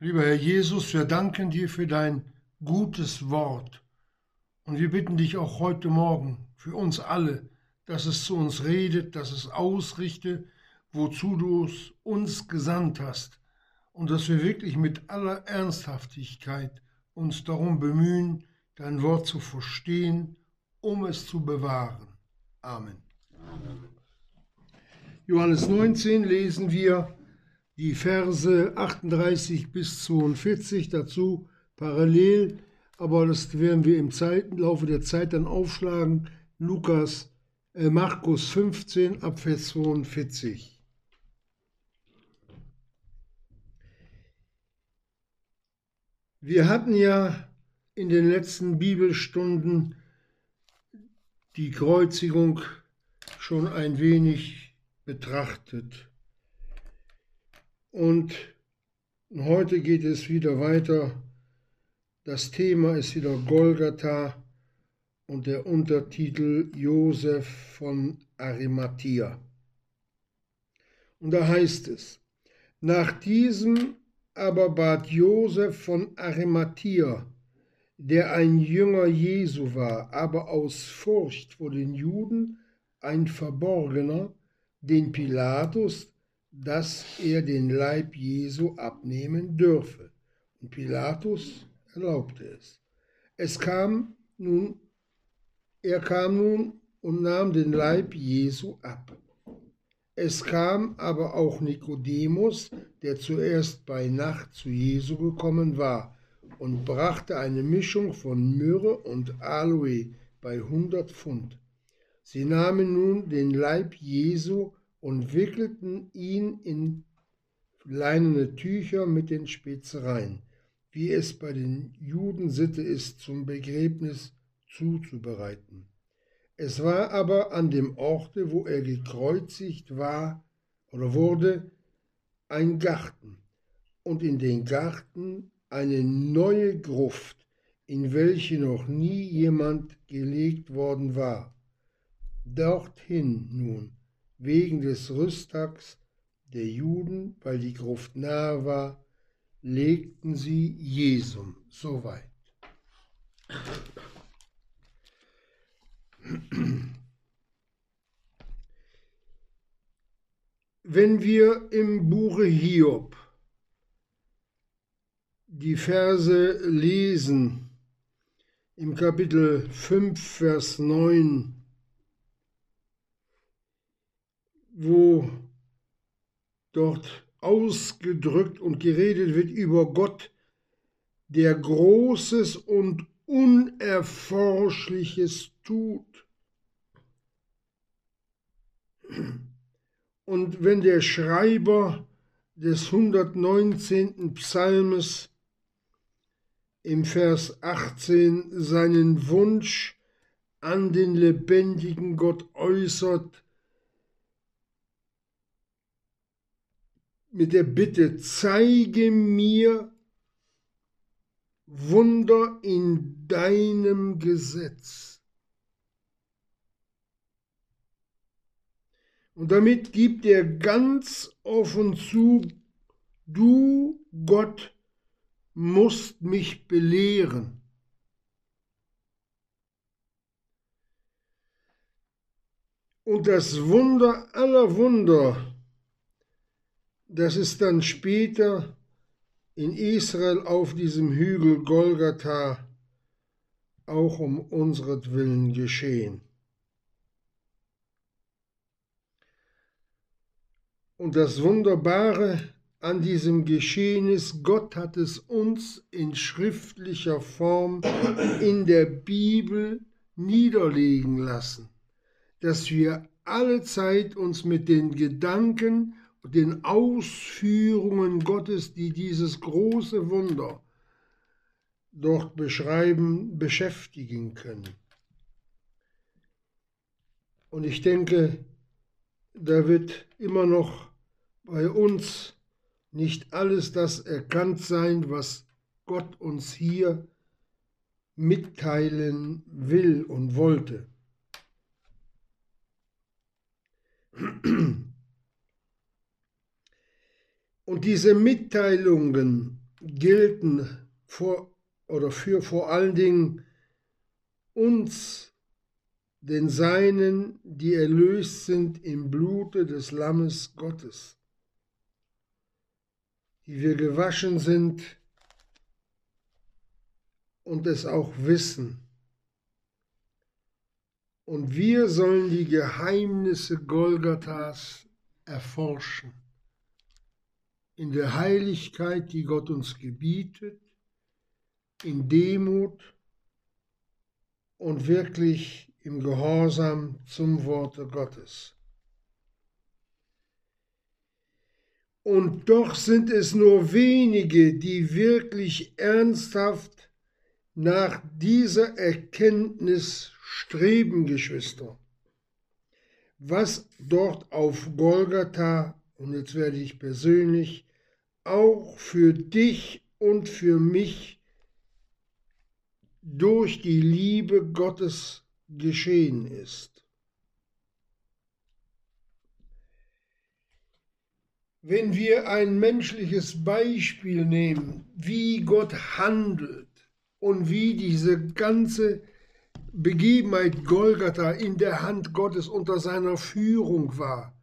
Lieber Herr Jesus, wir danken dir für dein gutes Wort. Und wir bitten dich auch heute Morgen für uns alle, dass es zu uns redet, dass es ausrichte, wozu du uns gesandt hast. Und dass wir wirklich mit aller Ernsthaftigkeit uns darum bemühen, dein Wort zu verstehen, um es zu bewahren. Amen. Amen. Johannes 19 lesen wir die Verse 38 bis 42 dazu parallel, aber das werden wir im Zeit, Laufe der Zeit dann aufschlagen. Lukas, äh, Markus 15 ab Vers 42. Wir hatten ja in den letzten Bibelstunden die Kreuzigung schon ein wenig betrachtet. Und heute geht es wieder weiter. Das Thema ist wieder Golgatha und der Untertitel Josef von Arimathea. Und da heißt es, nach diesem aber bat Josef von Arimathea, der ein Jünger Jesu war, aber aus Furcht vor den Juden ein Verborgener, den Pilatus dass er den Leib Jesu abnehmen dürfe. Und Pilatus erlaubte es. Es kam nun, er kam nun und nahm den Leib Jesu ab. Es kam aber auch Nikodemus, der zuerst bei Nacht zu Jesu gekommen war, und brachte eine Mischung von Myrrhe und Aloe bei hundert Pfund. Sie nahmen nun den Leib Jesu und wickelten ihn in leinene Tücher mit den Spezereien, wie es bei den Juden Sitte ist, zum Begräbnis zuzubereiten. Es war aber an dem Orte, wo er gekreuzigt war oder wurde, ein Garten, und in den Garten eine neue Gruft, in welche noch nie jemand gelegt worden war. Dorthin nun wegen des Rüsttags der Juden, weil die Gruft nahe war, legten sie Jesum. Soweit. Wenn wir im Buche Hiob die Verse lesen, im Kapitel 5, Vers 9, wo dort ausgedrückt und geredet wird über Gott, der Großes und Unerforschliches tut. Und wenn der Schreiber des 119. Psalmes im Vers 18 seinen Wunsch an den lebendigen Gott äußert, mit der Bitte, zeige mir Wunder in deinem Gesetz. Und damit gibt er ganz offen zu, du Gott musst mich belehren. Und das Wunder aller Wunder, das ist dann später in Israel auf diesem Hügel Golgatha auch um unseretwillen geschehen. Und das Wunderbare an diesem Geschehen ist, Gott hat es uns in schriftlicher Form in der Bibel niederlegen lassen, dass wir alle Zeit uns mit den Gedanken den Ausführungen Gottes, die dieses große Wunder dort beschreiben, beschäftigen können. Und ich denke, da wird immer noch bei uns nicht alles das erkannt sein, was Gott uns hier mitteilen will und wollte. Und diese Mitteilungen gelten vor oder für vor allen Dingen uns, den Seinen, die erlöst sind im Blute des Lammes Gottes, die wir gewaschen sind und es auch wissen. Und wir sollen die Geheimnisse Golgathas erforschen. In der Heiligkeit, die Gott uns gebietet, in Demut und wirklich im Gehorsam zum Worte Gottes. Und doch sind es nur wenige, die wirklich ernsthaft nach dieser Erkenntnis streben, Geschwister. Was dort auf Golgatha, und jetzt werde ich persönlich, auch für dich und für mich durch die Liebe Gottes geschehen ist. Wenn wir ein menschliches Beispiel nehmen, wie Gott handelt und wie diese ganze Begebenheit Golgatha in der Hand Gottes unter seiner Führung war.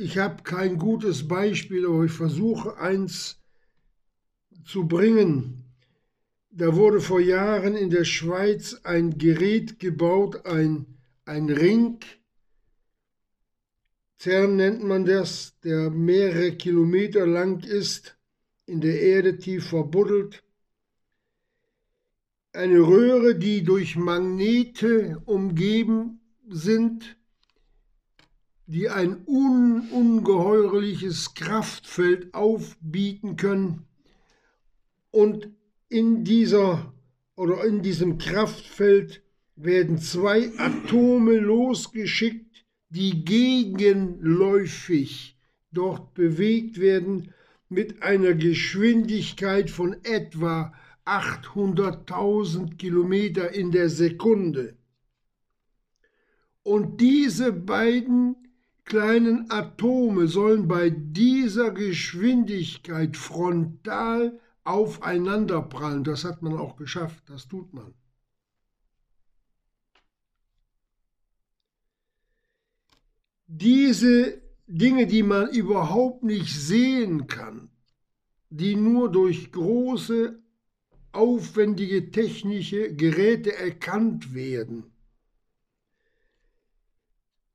Ich habe kein gutes Beispiel, aber ich versuche eins zu bringen. Da wurde vor Jahren in der Schweiz ein Gerät gebaut, ein, ein Ring, CERN nennt man das, der mehrere Kilometer lang ist, in der Erde tief verbuddelt. Eine Röhre, die durch Magnete umgeben sind, die ein un ungeheuerliches Kraftfeld aufbieten können. Und in dieser oder in diesem Kraftfeld werden zwei Atome losgeschickt, die gegenläufig dort bewegt werden mit einer Geschwindigkeit von etwa 800.000 Kilometer in der Sekunde. Und diese beiden kleinen Atome sollen bei dieser Geschwindigkeit frontal aufeinanderprallen. Das hat man auch geschafft, das tut man. Diese Dinge, die man überhaupt nicht sehen kann, die nur durch große, aufwendige technische Geräte erkannt werden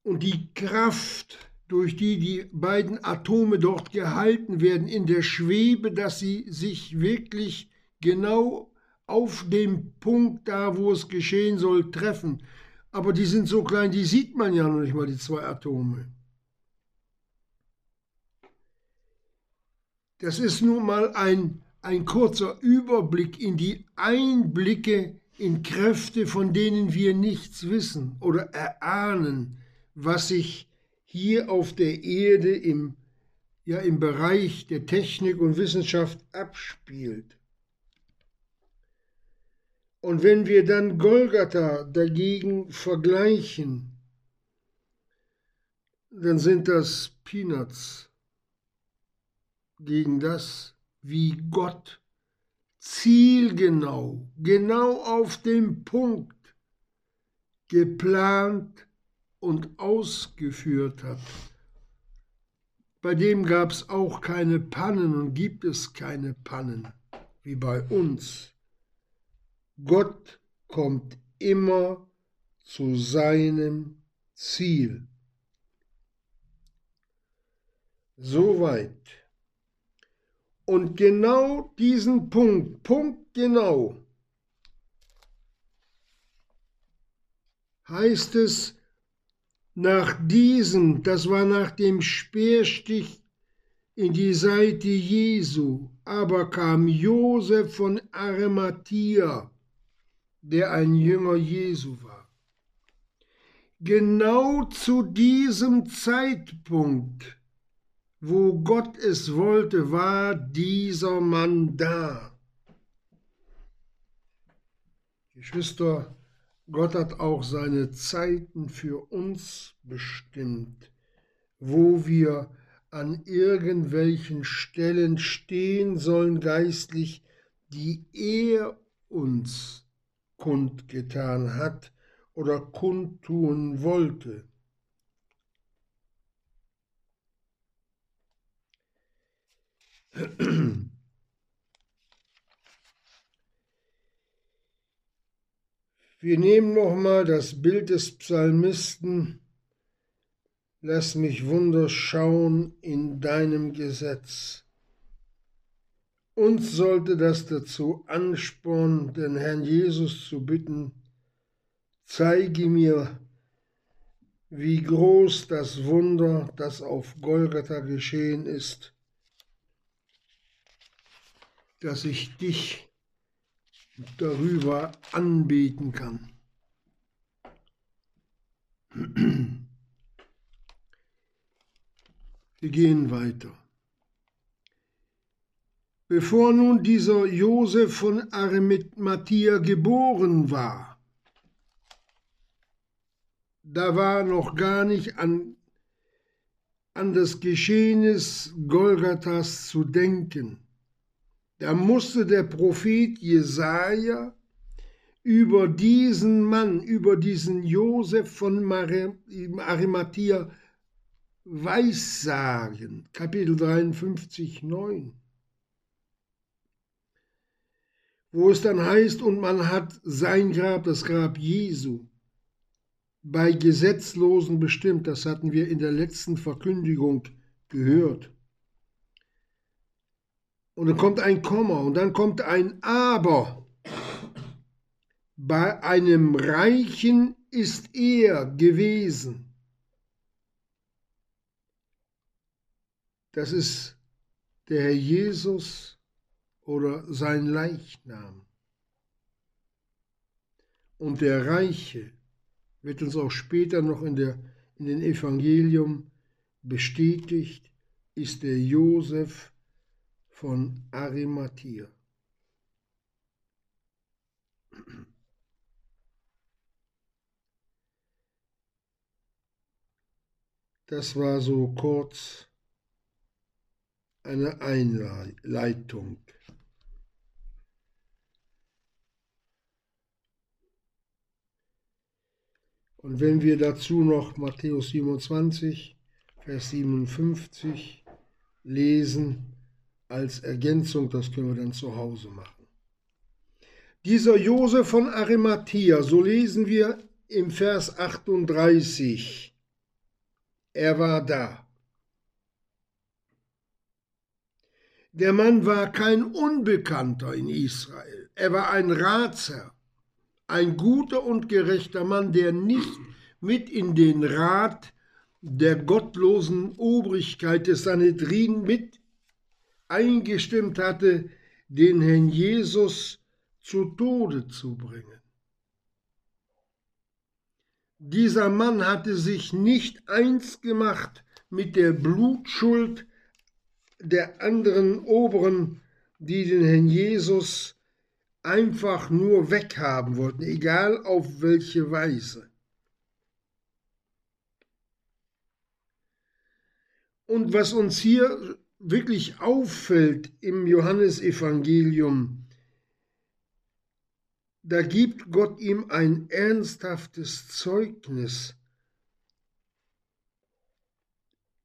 und die Kraft, durch die die beiden Atome dort gehalten werden, in der Schwebe, dass sie sich wirklich genau auf dem Punkt da, wo es geschehen soll, treffen. Aber die sind so klein, die sieht man ja noch nicht mal, die zwei Atome. Das ist nun mal ein, ein kurzer Überblick in die Einblicke in Kräfte, von denen wir nichts wissen oder erahnen, was sich hier auf der Erde im, ja, im Bereich der Technik und Wissenschaft abspielt. Und wenn wir dann Golgatha dagegen vergleichen, dann sind das Peanuts gegen das, wie Gott zielgenau, genau auf dem Punkt geplant und ausgeführt hat. Bei dem gab es auch keine Pannen und gibt es keine Pannen, wie bei uns. Gott kommt immer zu seinem Ziel. Soweit. Und genau diesen Punkt, Punkt genau, heißt es, nach diesem, das war nach dem Speerstich in die Seite Jesu, aber kam Josef von Arimathea, der ein Jünger Jesu war. Genau zu diesem Zeitpunkt, wo Gott es wollte, war dieser Mann da. Geschwister, Gott hat auch seine Zeiten für uns bestimmt, wo wir an irgendwelchen Stellen stehen sollen geistlich, die er uns kundgetan hat oder kundtun wollte. Wir nehmen nochmal das Bild des Psalmisten. Lass mich Wunder schauen in deinem Gesetz. Uns sollte das dazu anspornen, den Herrn Jesus zu bitten, zeige mir, wie groß das Wunder, das auf Golgatha geschehen ist, dass ich dich darüber anbeten kann. Wir gehen weiter. Bevor nun dieser Josef von Arimathea geboren war, da war noch gar nicht an, an das Geschehnis Golgathas zu denken. Da musste der Prophet Jesaja über diesen Mann, über diesen Josef von Arimathea weissagen. Kapitel 53, 9. Wo es dann heißt, und man hat sein Grab, das Grab Jesu, bei Gesetzlosen bestimmt. Das hatten wir in der letzten Verkündigung gehört. Und dann kommt ein Komma und dann kommt ein Aber. Bei einem Reichen ist er gewesen. Das ist der Herr Jesus oder sein Leichnam. Und der Reiche wird uns auch später noch in, der, in den Evangelium bestätigt, ist der Josef von Arimathea. Das war so kurz eine Einleitung. Und wenn wir dazu noch Matthäus 27, Vers 57 lesen, als Ergänzung, das können wir dann zu Hause machen. Dieser Josef von Arimathea, so lesen wir im Vers 38, er war da. Der Mann war kein Unbekannter in Israel, er war ein Ratsherr, ein guter und gerechter Mann, der nicht mit in den Rat der gottlosen Obrigkeit des Sanhedrin mit eingestimmt hatte, den Herrn Jesus zu Tode zu bringen. Dieser Mann hatte sich nicht eins gemacht mit der Blutschuld der anderen Oberen, die den Herrn Jesus einfach nur weghaben wollten, egal auf welche Weise. Und was uns hier wirklich auffällt im Johannesevangelium, da gibt Gott ihm ein ernsthaftes Zeugnis,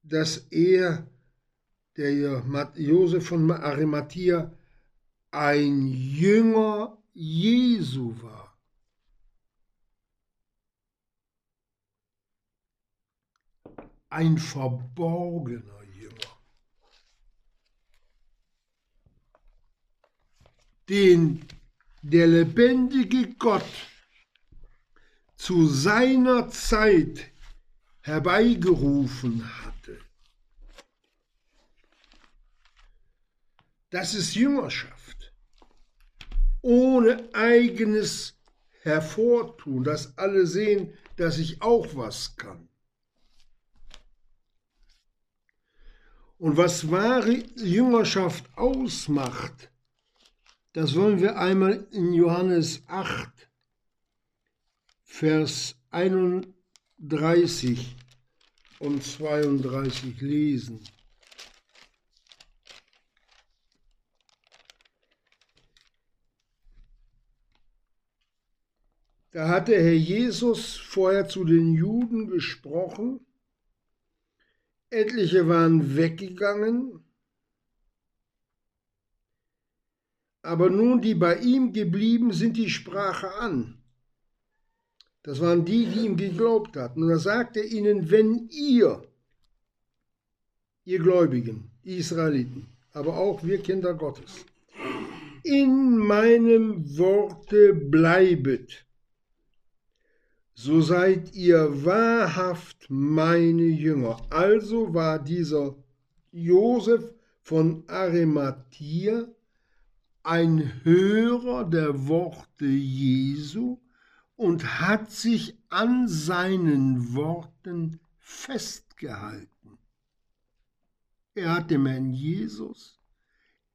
dass er, der Josef von Arimathea, ein Jünger Jesu war. Ein Verborgener. Den der lebendige Gott zu seiner Zeit herbeigerufen hatte. Das ist Jüngerschaft. Ohne eigenes Hervortun, dass alle sehen, dass ich auch was kann. Und was wahre Jüngerschaft ausmacht, das wollen wir einmal in Johannes 8, Vers 31 und 32 lesen. Da hat der Herr Jesus vorher zu den Juden gesprochen, etliche waren weggegangen aber nun die bei ihm geblieben sind, die sprache an. Das waren die, die ihm geglaubt hatten. Und er sagte ihnen, wenn ihr, ihr Gläubigen, Israeliten, aber auch wir Kinder Gottes, in meinem Worte bleibet, so seid ihr wahrhaft meine Jünger. Also war dieser Josef von Arimathia ein Hörer der Worte Jesu und hat sich an seinen Worten festgehalten. Er hat dem Herrn Jesus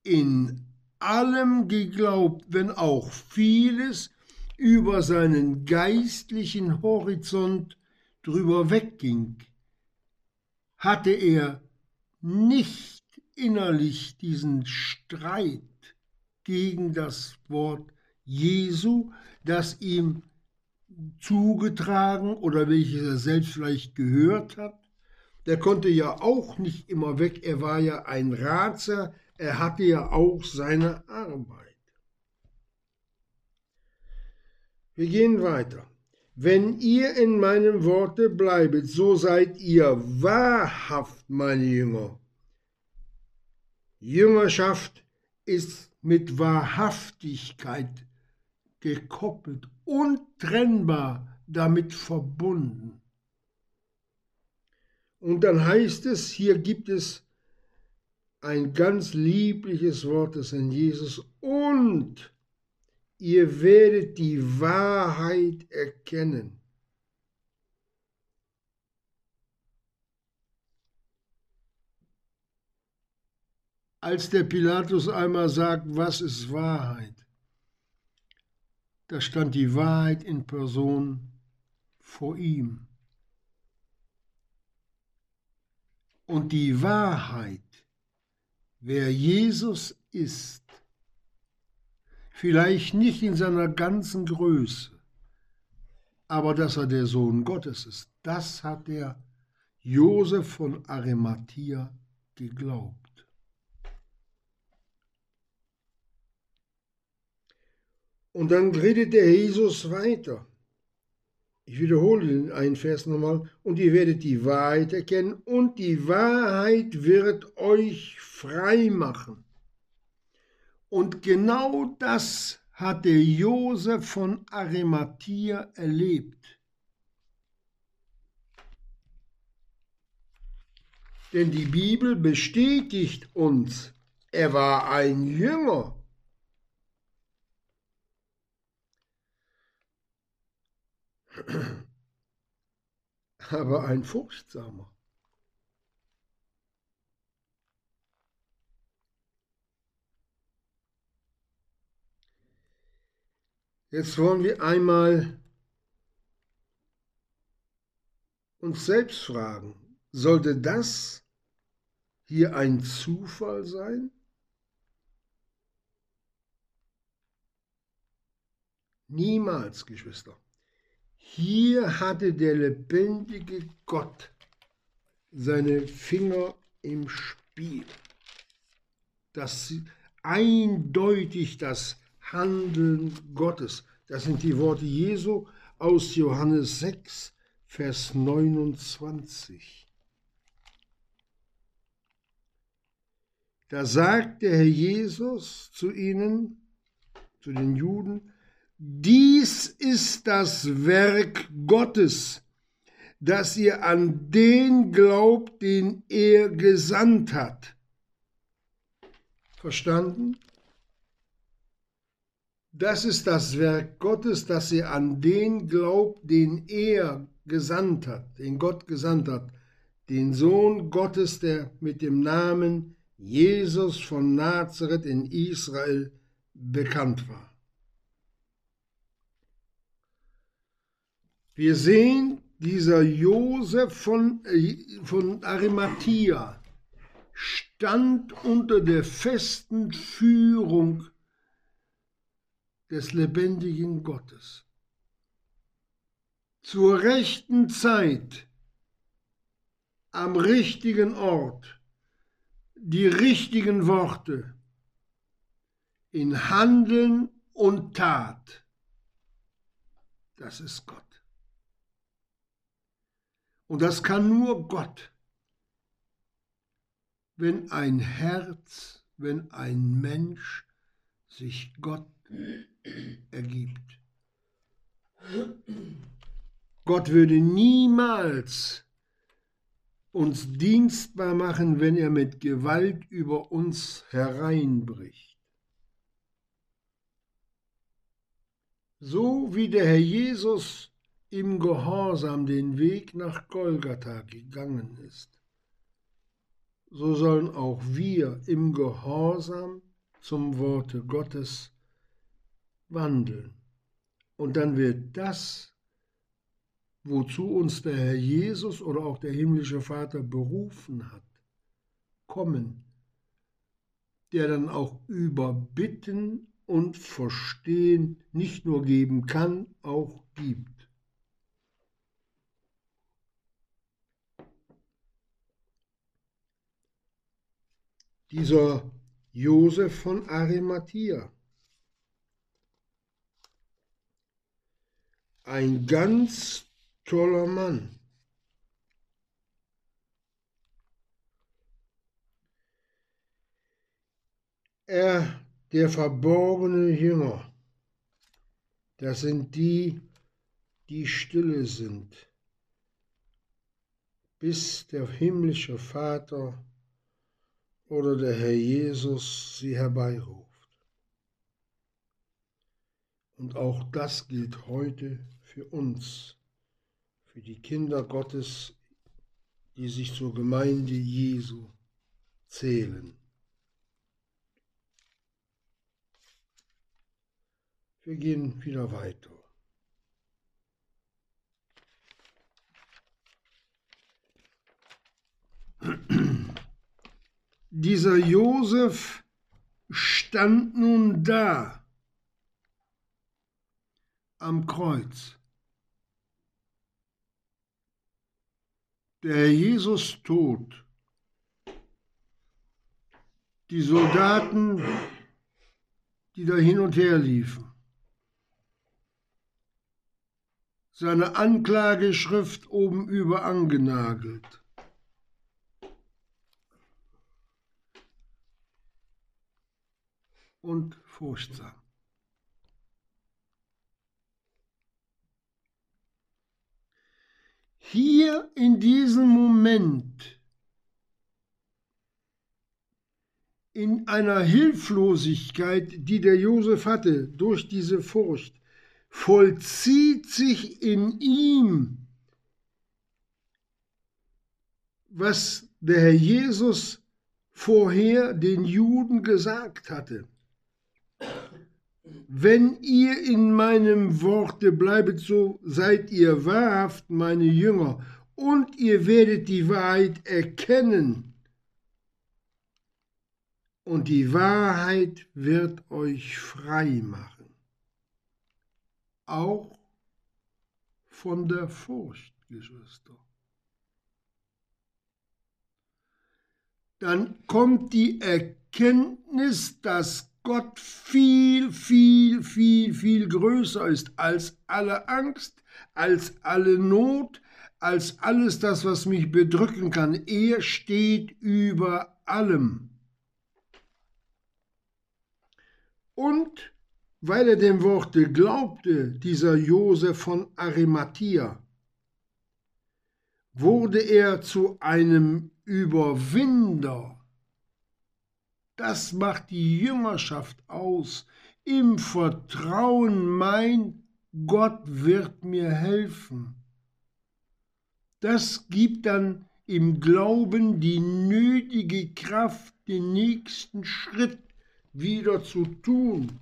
in allem geglaubt, wenn auch vieles über seinen geistlichen Horizont drüber wegging, hatte er nicht innerlich diesen Streit gegen das Wort Jesu, das ihm zugetragen oder welches er selbst vielleicht gehört hat. Der konnte ja auch nicht immer weg, er war ja ein Ratser, er hatte ja auch seine Arbeit. Wir gehen weiter. Wenn ihr in meinem Worte bleibet, so seid ihr wahrhaft meine Jünger. Jüngerschaft ist mit Wahrhaftigkeit gekoppelt, untrennbar damit verbunden. Und dann heißt es, hier gibt es ein ganz liebliches Wort des Herrn Jesus und ihr werdet die Wahrheit erkennen. Als der Pilatus einmal sagt, was ist Wahrheit, da stand die Wahrheit in Person vor ihm. Und die Wahrheit, wer Jesus ist, vielleicht nicht in seiner ganzen Größe, aber dass er der Sohn Gottes ist, das hat der Josef von Arimathea geglaubt. Und dann redet der Jesus weiter. Ich wiederhole den einen Vers nochmal. Und ihr werdet die Wahrheit erkennen und die Wahrheit wird euch frei machen. Und genau das hatte Josef von Arimathea erlebt. Denn die Bibel bestätigt uns, er war ein Jünger. Aber ein furchtsamer. Jetzt wollen wir einmal uns selbst fragen, sollte das hier ein Zufall sein? Niemals, Geschwister. Hier hatte der lebendige Gott seine Finger im Spiel. Das eindeutig das Handeln Gottes. Das sind die Worte Jesu aus Johannes 6, Vers 29. Da sagt der Herr Jesus zu ihnen, zu den Juden, dies ist das Werk Gottes, dass ihr an den glaubt, den er gesandt hat. Verstanden? Das ist das Werk Gottes, dass ihr an den glaubt, den er gesandt hat, den Gott gesandt hat, den Sohn Gottes, der mit dem Namen Jesus von Nazareth in Israel bekannt war. Wir sehen, dieser Josef von, äh, von Arimathea stand unter der festen Führung des lebendigen Gottes. zur rechten Zeit am richtigen Ort die richtigen Worte in Handeln und Tat. Das ist Gott. Und das kann nur Gott, wenn ein Herz, wenn ein Mensch sich Gott ergibt. Gott würde niemals uns dienstbar machen, wenn er mit Gewalt über uns hereinbricht. So wie der Herr Jesus im Gehorsam den Weg nach Golgatha gegangen ist, so sollen auch wir im Gehorsam zum Worte Gottes wandeln. Und dann wird das, wozu uns der Herr Jesus oder auch der himmlische Vater berufen hat, kommen, der dann auch über Bitten und Verstehen nicht nur geben kann, auch gibt. Dieser Josef von Arimathea. Ein ganz toller Mann. Er, der verborgene Jünger, das sind die, die stille sind, bis der himmlische Vater oder der Herr Jesus sie herbeiruft. Und auch das gilt heute für uns, für die Kinder Gottes, die sich zur Gemeinde Jesu zählen. Wir gehen wieder weiter. Dieser Josef stand nun da am Kreuz. Der Jesus tot. Die Soldaten, die da hin und her liefen. Seine Anklageschrift oben über angenagelt. Und furchtsam. Hier in diesem Moment, in einer Hilflosigkeit, die der Josef hatte durch diese Furcht, vollzieht sich in ihm, was der Herr Jesus vorher den Juden gesagt hatte. Wenn ihr in meinem Worte bleibet, so seid ihr wahrhaft meine Jünger, und ihr werdet die Wahrheit erkennen. Und die Wahrheit wird euch frei machen. Auch von der Furcht, Geschwister. Dann kommt die Erkenntnis, dass Gott viel, viel, viel, viel größer ist als alle Angst, als alle Not, als alles das, was mich bedrücken kann. Er steht über allem. Und weil er dem Worte glaubte, dieser Josef von Arimathea, wurde er zu einem Überwinder das macht die Jüngerschaft aus. Im Vertrauen, mein Gott wird mir helfen. Das gibt dann im Glauben die nötige Kraft, den nächsten Schritt wieder zu tun.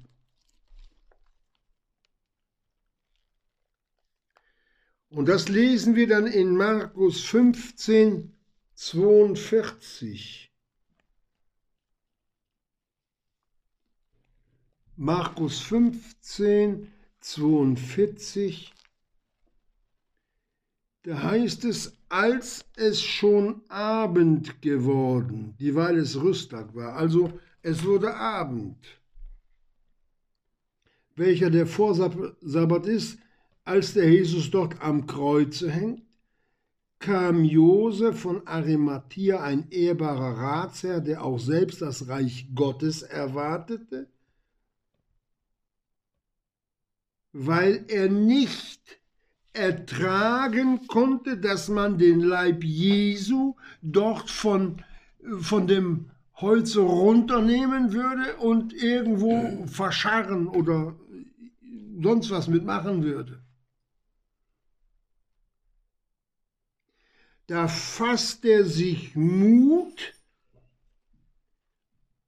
Und das lesen wir dann in Markus 15, 42. Markus 15, 42. Da heißt es, als es schon Abend geworden, dieweil es Rüsttag war, also es wurde Abend. Welcher der Vorsabbat ist, als der Jesus dort am Kreuze hängt, kam Josef von Arimathea, ein ehrbarer Ratsherr, der auch selbst das Reich Gottes erwartete, weil er nicht ertragen konnte, dass man den Leib Jesu dort von, von dem Holz runternehmen würde und irgendwo verscharren oder sonst was mitmachen würde. Da fasst er sich Mut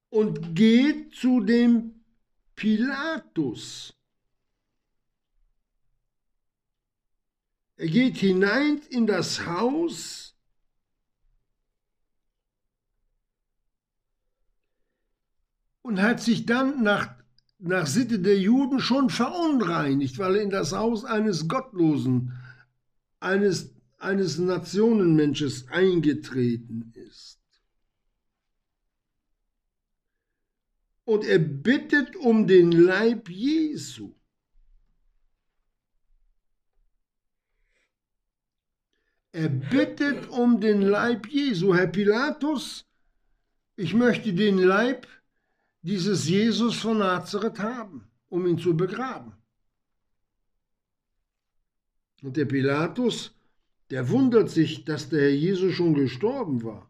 und geht zu dem Pilatus. Er geht hinein in das Haus und hat sich dann nach, nach Sitte der Juden schon verunreinigt, weil er in das Haus eines Gottlosen, eines eines Nationenmensches eingetreten ist. Und er bittet um den Leib Jesu. Er bittet um den Leib Jesu. Herr Pilatus, ich möchte den Leib dieses Jesus von Nazareth haben, um ihn zu begraben. Und der Pilatus der wundert sich, dass der Herr Jesus schon gestorben war.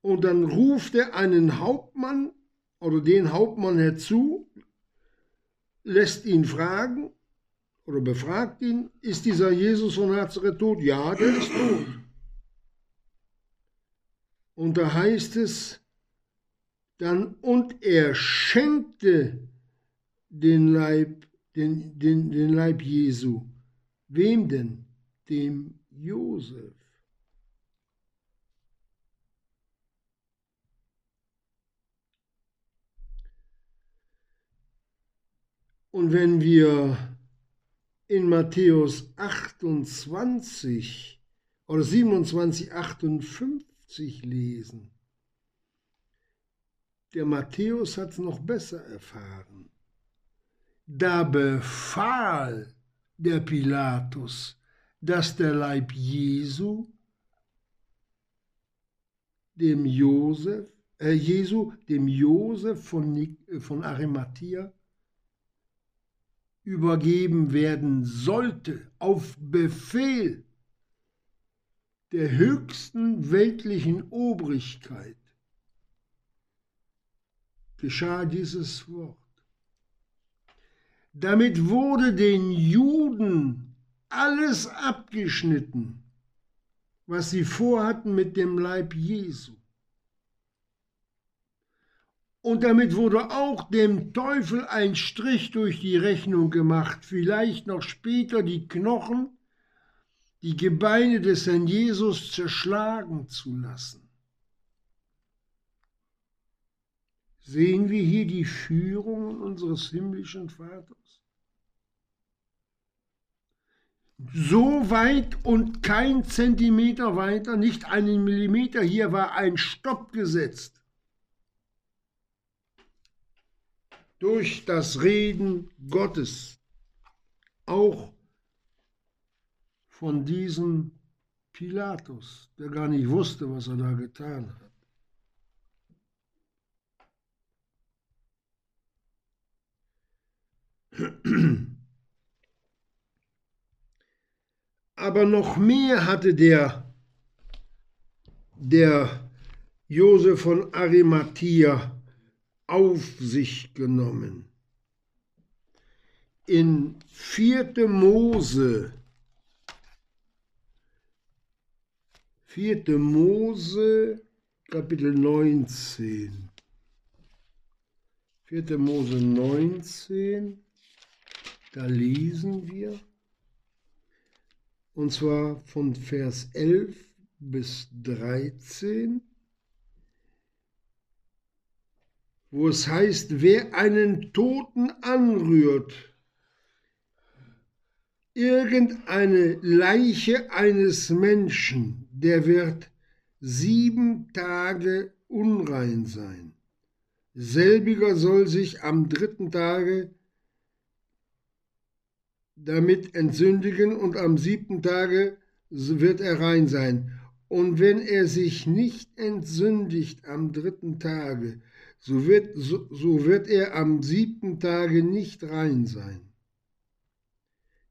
Und dann ruft er einen Hauptmann oder den Hauptmann herzu, lässt ihn fragen oder befragt ihn, ist dieser Jesus von Nazareth tot? Ja, der ist tot. Und da heißt es dann, und er schenkte den Leib, den, den, den Leib Jesu. Wem denn? Dem Josef. Und wenn wir in Matthäus 28 oder 27, 58 lesen, der Matthäus hat es noch besser erfahren. Da befahl der Pilatus, dass der Leib Jesu dem Josef, äh, Jesu, dem Josef von, von Arimathea übergeben werden sollte, auf Befehl der höchsten weltlichen Obrigkeit, geschah dieses Wort. Damit wurde den Juden alles abgeschnitten, was sie vorhatten mit dem Leib Jesu. Und damit wurde auch dem Teufel ein Strich durch die Rechnung gemacht, vielleicht noch später die Knochen, die Gebeine des Herrn Jesus zerschlagen zu lassen. Sehen wir hier die Führung unseres himmlischen Vaters? so weit und kein Zentimeter weiter, nicht einen Millimeter. Hier war ein Stopp gesetzt. Durch das Reden Gottes. Auch von diesem Pilatus, der gar nicht wusste, was er da getan hat. aber noch mehr hatte der, der Josef von Arimathea auf sich genommen. In 4. Mose, 4. Mose, Kapitel 19. 4. Mose 19, da lesen wir und zwar von Vers 11 bis 13, wo es heißt, wer einen Toten anrührt, irgendeine Leiche eines Menschen, der wird sieben Tage unrein sein. Selbiger soll sich am dritten Tage damit entsündigen und am siebten Tage wird er rein sein. Und wenn er sich nicht entsündigt am dritten Tage, so wird, so, so wird er am siebten Tage nicht rein sein.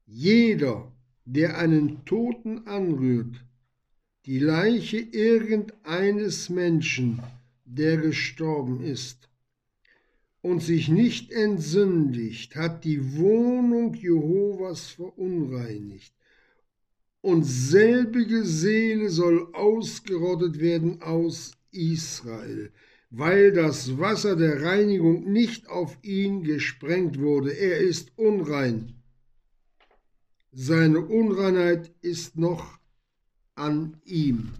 Jeder, der einen Toten anrührt, die Leiche irgendeines Menschen, der gestorben ist, und sich nicht entsündigt, hat die Wohnung Jehovas verunreinigt. Und selbige Seele soll ausgerottet werden aus Israel, weil das Wasser der Reinigung nicht auf ihn gesprengt wurde. Er ist unrein. Seine Unreinheit ist noch an ihm.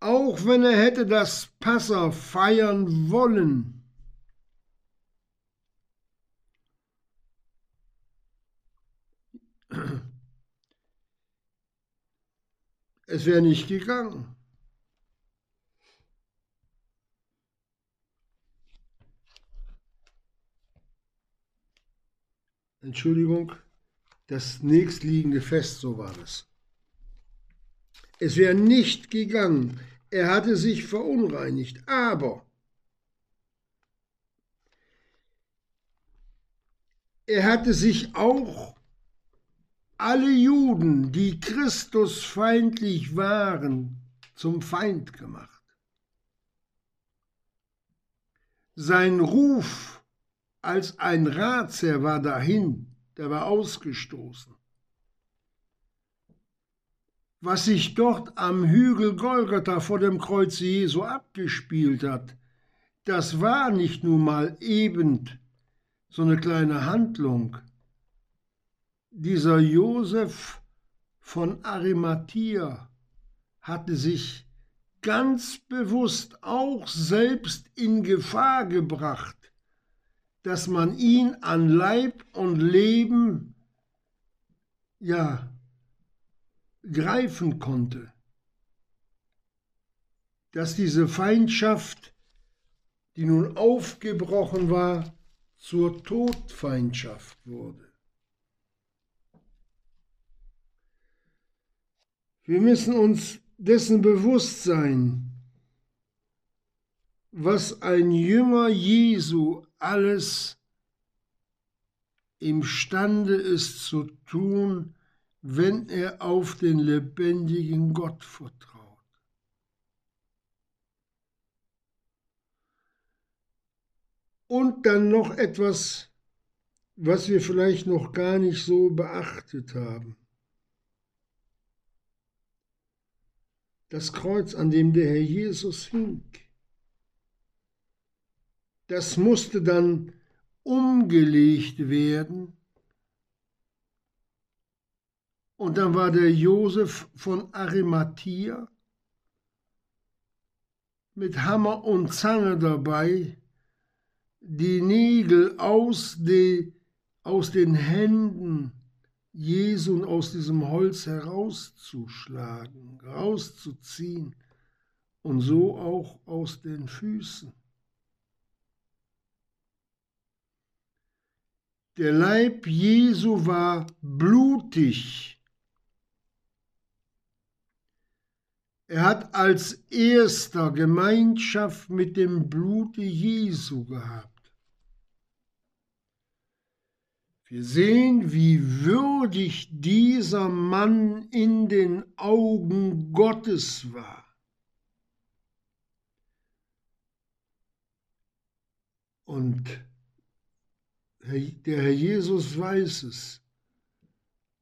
auch wenn er hätte das Passa feiern wollen. Es wäre nicht gegangen. Entschuldigung, das nächstliegende Fest, so war es. Es wäre nicht gegangen. Er hatte sich verunreinigt. Aber er hatte sich auch alle Juden, die Christusfeindlich waren, zum Feind gemacht. Sein Ruf als ein Ratsherr war dahin, der war ausgestoßen was sich dort am Hügel Golgatha vor dem Kreuz Jesu abgespielt hat, das war nicht nur mal eben so eine kleine Handlung. Dieser Josef von Arimathea hatte sich ganz bewusst auch selbst in Gefahr gebracht, dass man ihn an Leib und Leben ja greifen konnte, dass diese Feindschaft, die nun aufgebrochen war, zur Todfeindschaft wurde. Wir müssen uns dessen bewusst sein, was ein Jünger Jesu alles imstande ist zu tun, wenn er auf den lebendigen Gott vertraut. Und dann noch etwas, was wir vielleicht noch gar nicht so beachtet haben. Das Kreuz, an dem der Herr Jesus hing, das musste dann umgelegt werden. Und dann war der Josef von Arimathea mit Hammer und Zange dabei, die Nägel aus, de, aus den Händen Jesu und aus diesem Holz herauszuschlagen, rauszuziehen und so auch aus den Füßen. Der Leib Jesu war blutig Er hat als erster Gemeinschaft mit dem Blute Jesu gehabt. Wir sehen, wie würdig dieser Mann in den Augen Gottes war. Und der Herr Jesus weiß es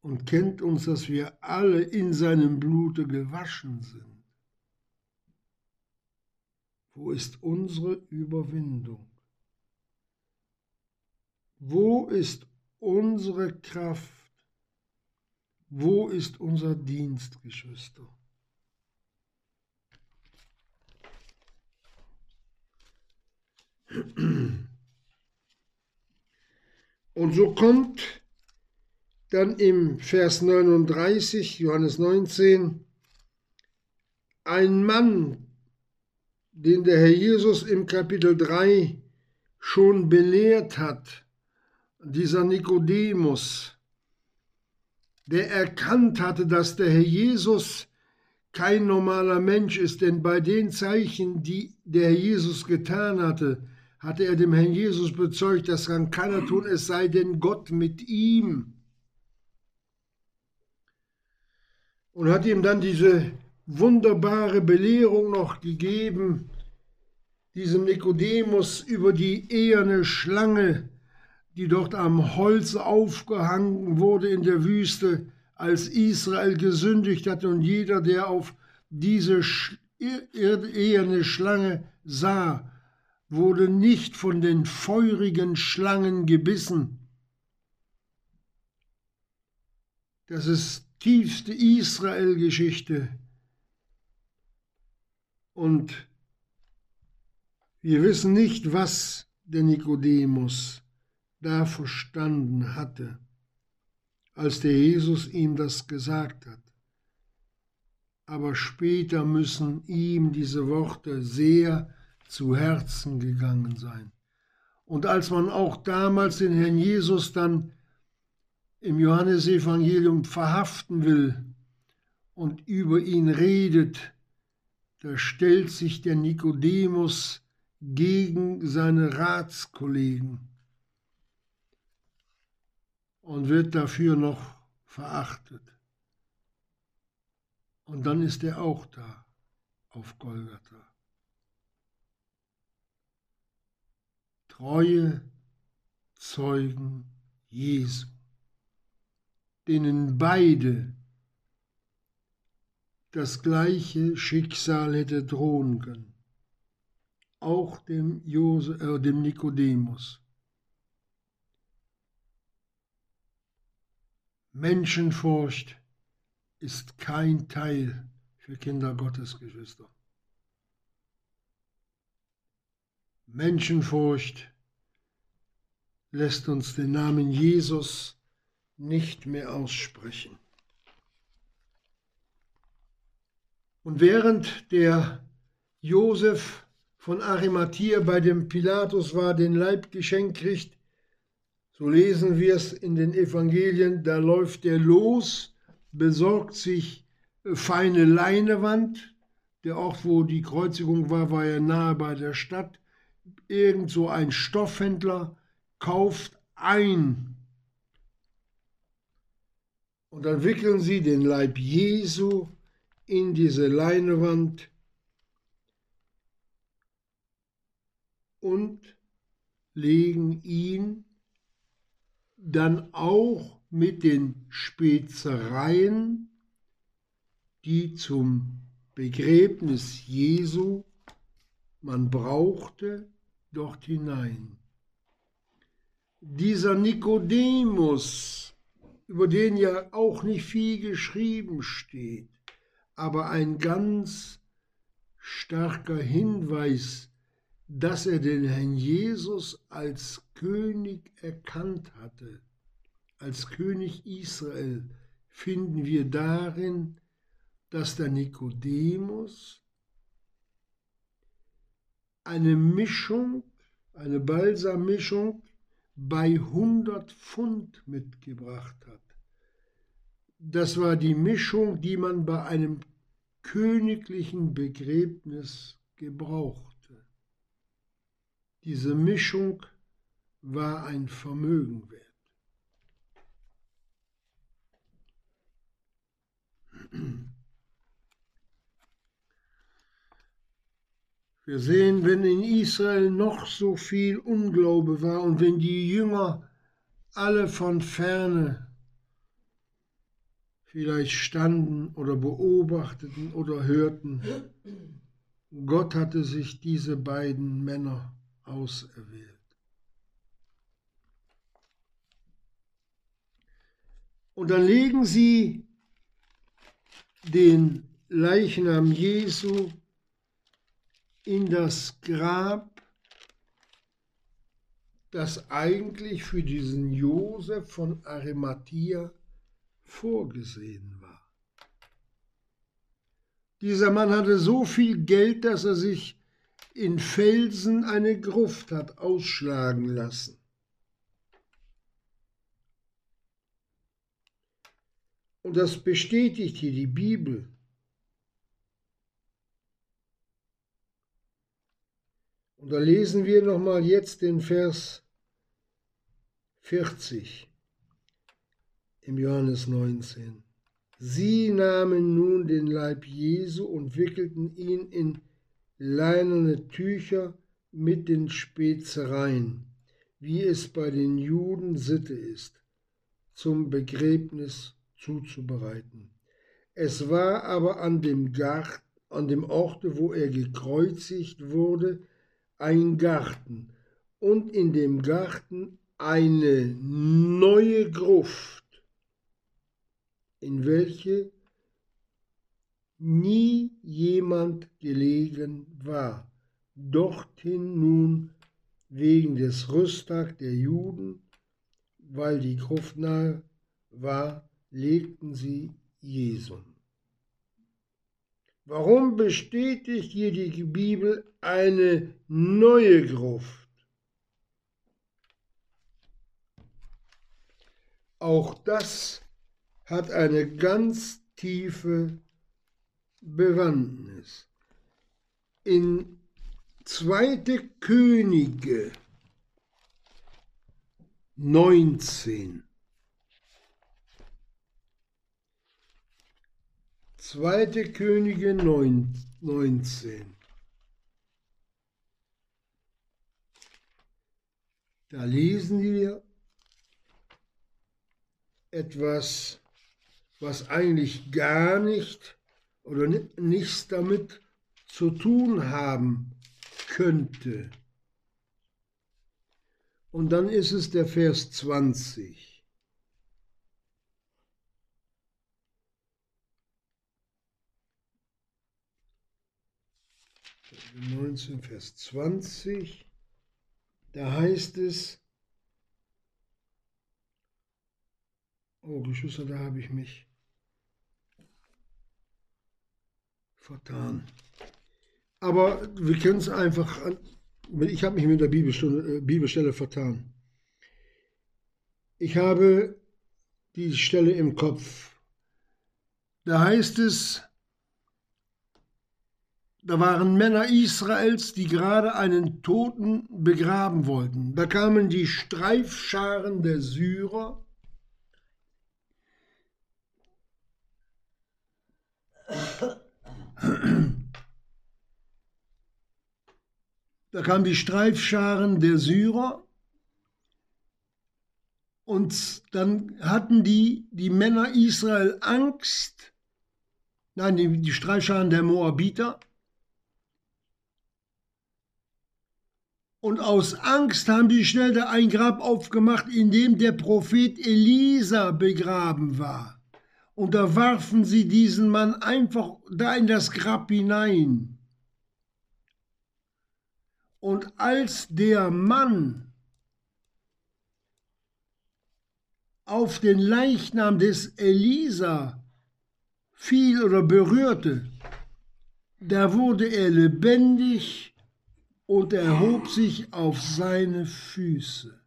und kennt uns, dass wir alle in seinem Blute gewaschen sind. Wo ist unsere Überwindung? Wo ist unsere Kraft? Wo ist unser Dienst, Geschwister? Und so kommt dann im Vers 39, Johannes 19, ein Mann, den der Herr Jesus im Kapitel 3 schon belehrt hat, dieser Nikodemus, der erkannt hatte, dass der Herr Jesus kein normaler Mensch ist, denn bei den Zeichen, die der Herr Jesus getan hatte, hatte er dem Herrn Jesus bezeugt, das kann keiner tun, es sei denn Gott mit ihm. Und hat ihm dann diese wunderbare Belehrung noch gegeben, diesem Nikodemus über die eherne Schlange, die dort am Holz aufgehangen wurde in der Wüste, als Israel gesündigt hat und jeder, der auf diese eherne Schlange sah, wurde nicht von den feurigen Schlangen gebissen. Das ist tiefste Israel-Geschichte. Und wir wissen nicht, was der Nikodemus da verstanden hatte, als der Jesus ihm das gesagt hat. Aber später müssen ihm diese Worte sehr zu Herzen gegangen sein. Und als man auch damals den Herrn Jesus dann im Johannesevangelium verhaften will und über ihn redet, da stellt sich der Nikodemus gegen seine Ratskollegen und wird dafür noch verachtet. Und dann ist er auch da auf Golgatha. Treue Zeugen Jesu, denen beide das gleiche Schicksal hätte drohen können auch dem, Jose, äh, dem Nikodemus. Menschenfurcht ist kein Teil für Kinder Gottes, Geschwister. Menschenfurcht lässt uns den Namen Jesus nicht mehr aussprechen. Und während der Josef von Arimathea bei dem Pilatus war, den Leib geschenkt kriegt, so lesen wir es in den Evangelien, da läuft er los, besorgt sich feine Leinewand, der Ort, wo die Kreuzigung war, war ja nahe bei der Stadt, irgend so ein Stoffhändler kauft ein. Und dann wickeln sie den Leib Jesu in diese Leinewand und legen ihn dann auch mit den Spezereien, die zum Begräbnis Jesu man brauchte, dort hinein. Dieser Nikodemus, über den ja auch nicht viel geschrieben steht, aber ein ganz starker Hinweis dass er den Herrn Jesus als König erkannt hatte, als König Israel, finden wir darin, dass der Nikodemus eine Mischung, eine Balsammischung bei 100 Pfund mitgebracht hat. Das war die Mischung, die man bei einem königlichen Begräbnis gebraucht. Diese Mischung war ein Vermögen wert. Wir sehen, wenn in Israel noch so viel Unglaube war und wenn die Jünger alle von ferne vielleicht standen oder beobachteten oder hörten, Gott hatte sich diese beiden Männer auserwählt. Und dann legen sie den Leichnam Jesu in das Grab das eigentlich für diesen Josef von Arimathea vorgesehen war. Dieser Mann hatte so viel Geld, dass er sich in Felsen eine Gruft hat ausschlagen lassen. Und das bestätigt hier die Bibel. Und da lesen wir nochmal jetzt den Vers 40 im Johannes 19. Sie nahmen nun den Leib Jesu und wickelten ihn in leinerne Tücher mit den Spezereien, wie es bei den Juden Sitte ist, zum Begräbnis zuzubereiten. Es war aber an dem, Gart, an dem Orte, wo er gekreuzigt wurde, ein Garten und in dem Garten eine neue Gruft, in welche nie jemand gelegen war. Dorthin nun wegen des Rüsttag der Juden, weil die Gruft nahe war, legten sie Jesum. Warum bestätigt hier die Bibel eine neue Gruft? Auch das hat eine ganz tiefe Bewandtnis. In Zweite Könige 19 Zweite Könige 19. Da lesen wir etwas, was eigentlich gar nicht oder nichts damit zu tun haben könnte. Und dann ist es der Vers 20. 19, Vers 20, da heißt es, oh Geschwister, da habe ich mich vertan. Aber wir können es einfach, ich habe mich mit der Bibelstunde, äh, Bibelstelle vertan. Ich habe die Stelle im Kopf. Da heißt es, da waren Männer Israels, die gerade einen Toten begraben wollten. Da kamen die Streifscharen der Syrer. Da kamen die Streifscharen der Syrer und dann hatten die, die Männer Israel Angst, nein, die, die Streifscharen der Moabiter, Und aus Angst haben die schnell ein Grab aufgemacht, in dem der Prophet Elisa begraben war. Und da warfen sie diesen Mann einfach da in das Grab hinein. Und als der Mann auf den Leichnam des Elisa fiel oder berührte, da wurde er lebendig und erhob sich auf seine Füße.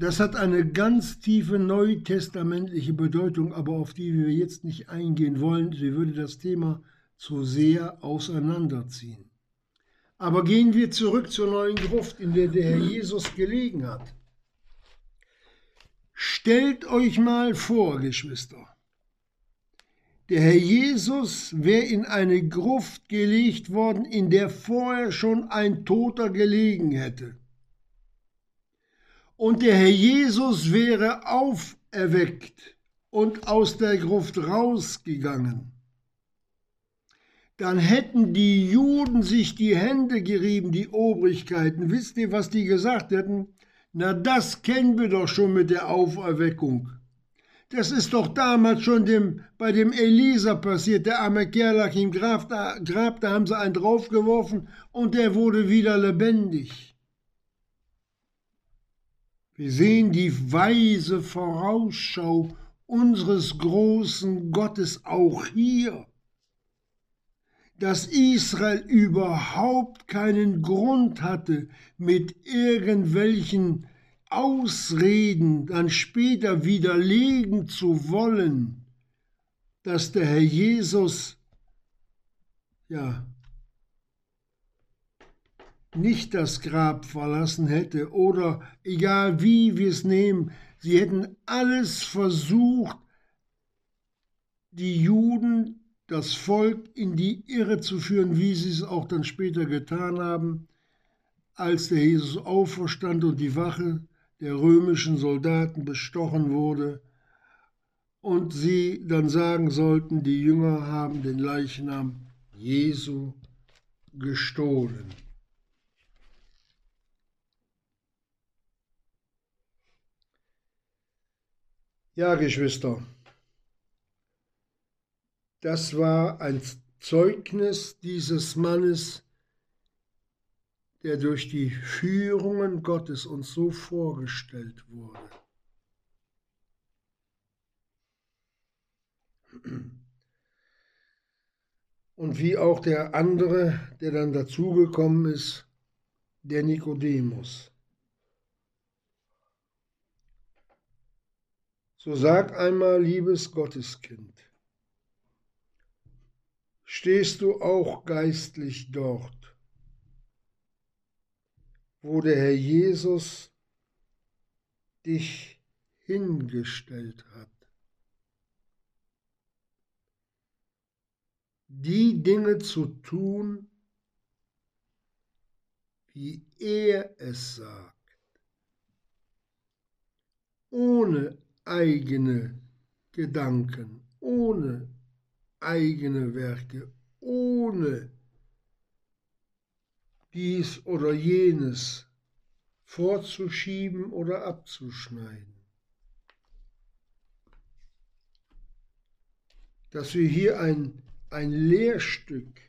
Das hat eine ganz tiefe neutestamentliche Bedeutung, aber auf die wir jetzt nicht eingehen wollen. Sie würde das Thema zu sehr auseinanderziehen. Aber gehen wir zurück zur neuen Gruft, in der der Herr Jesus gelegen hat. Stellt euch mal vor, Geschwister, der Herr Jesus wäre in eine Gruft gelegt worden, in der vorher schon ein Toter gelegen hätte. Und der Herr Jesus wäre auferweckt und aus der Gruft rausgegangen. Dann hätten die Juden sich die Hände gerieben, die Obrigkeiten. Wisst ihr, was die gesagt hätten? Na, das kennen wir doch schon mit der Auferweckung. Das ist doch damals schon dem, bei dem Elisa passiert. Der arme Kerl lag im Grab da, Grab, da haben sie einen draufgeworfen und der wurde wieder lebendig. Wir sehen die weise Vorausschau unseres großen Gottes auch hier, dass Israel überhaupt keinen Grund hatte, mit irgendwelchen Ausreden dann später widerlegen zu wollen, dass der Herr Jesus ja nicht das Grab verlassen hätte oder egal wie wir es nehmen, sie hätten alles versucht, die Juden, das Volk in die Irre zu führen, wie sie es auch dann später getan haben, als der Jesus auferstand und die Wache der römischen Soldaten bestochen wurde und sie dann sagen sollten, die Jünger haben den Leichnam Jesu gestohlen. Ja, Geschwister, das war ein Zeugnis dieses Mannes, der durch die Führungen Gottes uns so vorgestellt wurde. Und wie auch der andere, der dann dazugekommen ist, der Nikodemus. So sag einmal, liebes Gotteskind, stehst du auch geistlich dort, wo der Herr Jesus dich hingestellt hat. Die Dinge zu tun, wie er es sagt, ohne eigene Gedanken, ohne eigene Werke, ohne dies oder jenes vorzuschieben oder abzuschneiden. Dass wir hier ein, ein Lehrstück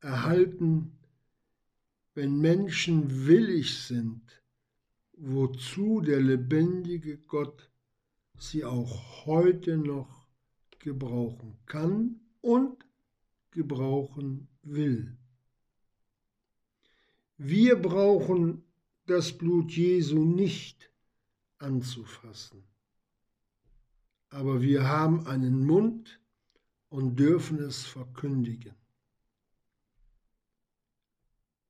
erhalten, wenn Menschen willig sind, wozu der lebendige Gott sie auch heute noch gebrauchen kann und gebrauchen will. Wir brauchen das Blut Jesu nicht anzufassen. Aber wir haben einen Mund und dürfen es verkündigen.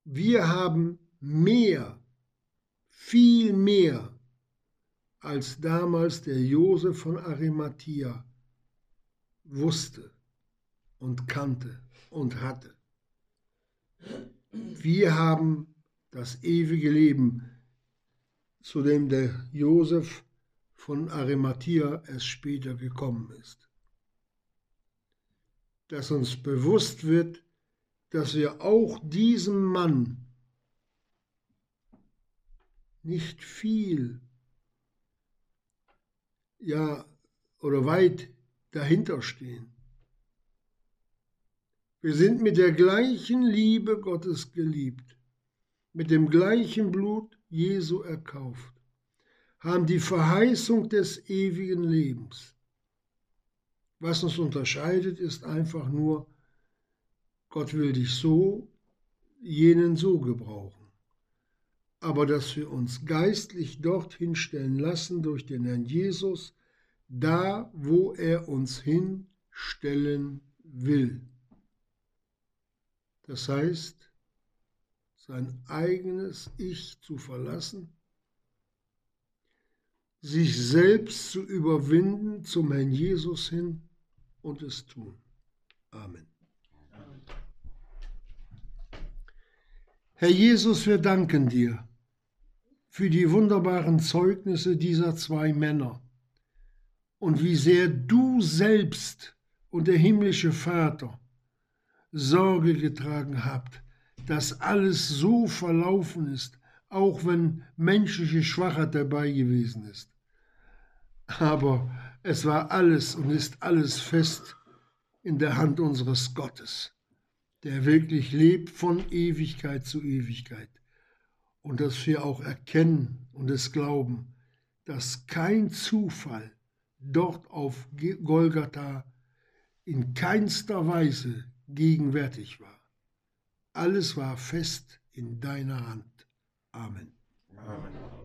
Wir haben mehr, viel mehr, als damals der Josef von Arimathea wusste und kannte und hatte. Wir haben das ewige Leben, zu dem der Josef von Arimathea erst später gekommen ist. Dass uns bewusst wird, dass wir auch diesem Mann nicht viel, ja, oder weit dahinter stehen. Wir sind mit der gleichen Liebe Gottes geliebt, mit dem gleichen Blut Jesu erkauft, haben die Verheißung des ewigen Lebens. Was uns unterscheidet, ist einfach nur, Gott will dich so, jenen so gebrauchen. Aber dass wir uns geistlich dorthin stellen lassen durch den Herrn Jesus, da wo er uns hinstellen will. Das heißt, sein eigenes Ich zu verlassen, sich selbst zu überwinden zum Herrn Jesus hin und es tun. Amen. Herr Jesus, wir danken dir für die wunderbaren Zeugnisse dieser zwei Männer und wie sehr du selbst und der himmlische Vater Sorge getragen habt, dass alles so verlaufen ist, auch wenn menschliche Schwachheit dabei gewesen ist. Aber Es war alles und ist alles fest in der Hand unseres Gottes, der wirklich lebt von Ewigkeit zu Ewigkeit. Und dass wir auch erkennen und es glauben, dass kein Zufall dort auf Golgatha in keinster Weise gegenwärtig war. Alles war fest in deiner Hand. Amen. Amen.